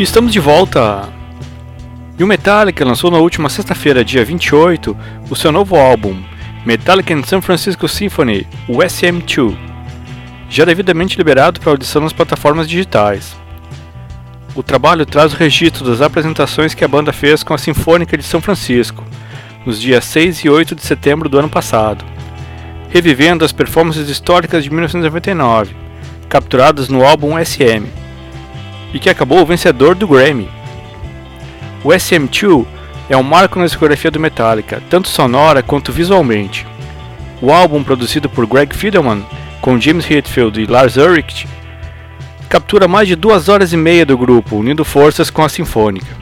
E estamos de volta! E o Metallica lançou na última sexta-feira, dia 28, o seu novo álbum, Metallica in San Francisco Symphony, o SM2, já devidamente liberado para audição nas plataformas digitais. O trabalho traz o registro das apresentações que a banda fez com a Sinfônica de São Francisco, nos dias 6 e 8 de setembro do ano passado, revivendo as performances históricas de 1999, capturadas no álbum SM, e que acabou vencedor do Grammy. O SM2 é um marco na discografia do Metallica, tanto sonora quanto visualmente. O álbum, produzido por Greg Fidelman, com James Hetfield e Lars Ulrich, captura mais de duas horas e meia do grupo, unindo forças com a Sinfônica.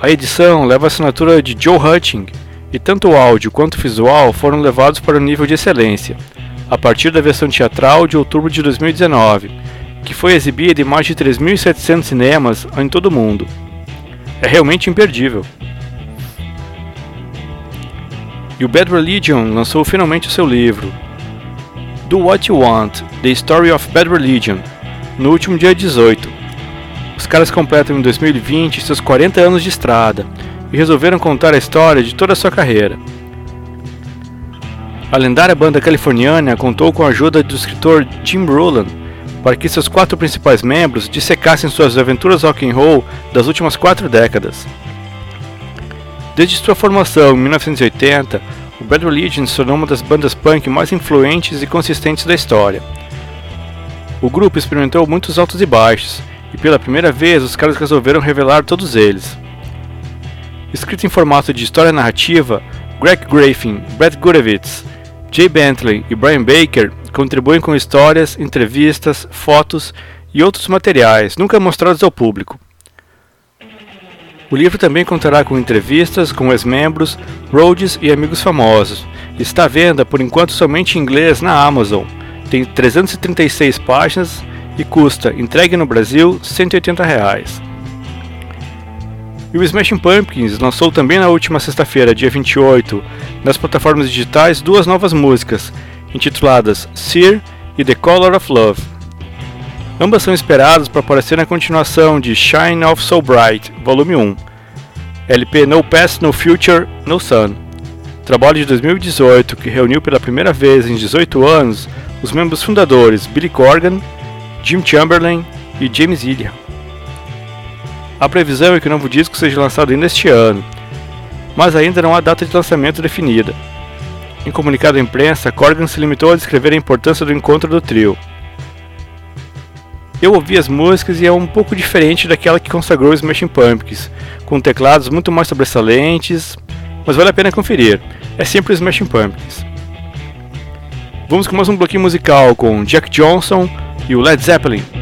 A edição leva a assinatura de Joe Hutching, e tanto o áudio quanto o visual foram levados para o nível de excelência, a partir da versão teatral de outubro de 2019, que foi exibida em mais de 3.700 cinemas em todo o mundo. É realmente imperdível. E o Bad Religion lançou finalmente o seu livro, Do What You Want: The Story of Bad Religion, no último dia 18. Os caras completam em 2020 seus 40 anos de estrada e resolveram contar a história de toda a sua carreira. A lendária banda californiana contou com a ajuda do escritor Jim Roland para que seus quatro principais membros dissecassem suas aventuras rock and roll das últimas quatro décadas. Desde sua formação em 1980, o Bad Religion se tornou uma das bandas punk mais influentes e consistentes da história. O grupo experimentou muitos altos e baixos, e pela primeira vez os caras resolveram revelar todos eles. Escrito em formato de história narrativa, Greg Graffin, Brett Gurewitz, Jay Bentley e Brian Baker contribuem com histórias, entrevistas, fotos e outros materiais nunca mostrados ao público. O livro também contará com entrevistas com ex-membros, roadies e amigos famosos. Está à venda por enquanto somente em inglês na Amazon. Tem 336 páginas e custa, entregue no Brasil, 180 reais. E o Smashing Pumpkins lançou também na última sexta-feira, dia 28, nas plataformas digitais duas novas músicas, intituladas Sear e The Color of Love. Ambas são esperadas para aparecer na continuação de Shine of So Bright, volume 1, LP No Past, No Future, No Sun, trabalho de 2018 que reuniu pela primeira vez em 18 anos os membros fundadores Billy Corgan, Jim Chamberlain e James Ilia. A previsão é que o novo disco seja lançado ainda este ano, mas ainda não há data de lançamento definida. Em comunicado à imprensa, Corgan se limitou a descrever a importância do encontro do trio. Eu ouvi as músicas e é um pouco diferente daquela que consagrou Smashing Pumpkins, com teclados muito mais sobressalentes, mas vale a pena conferir. É sempre Smashing Pumpkins. Vamos com mais um bloquinho musical com Jack Johnson e o Led Zeppelin.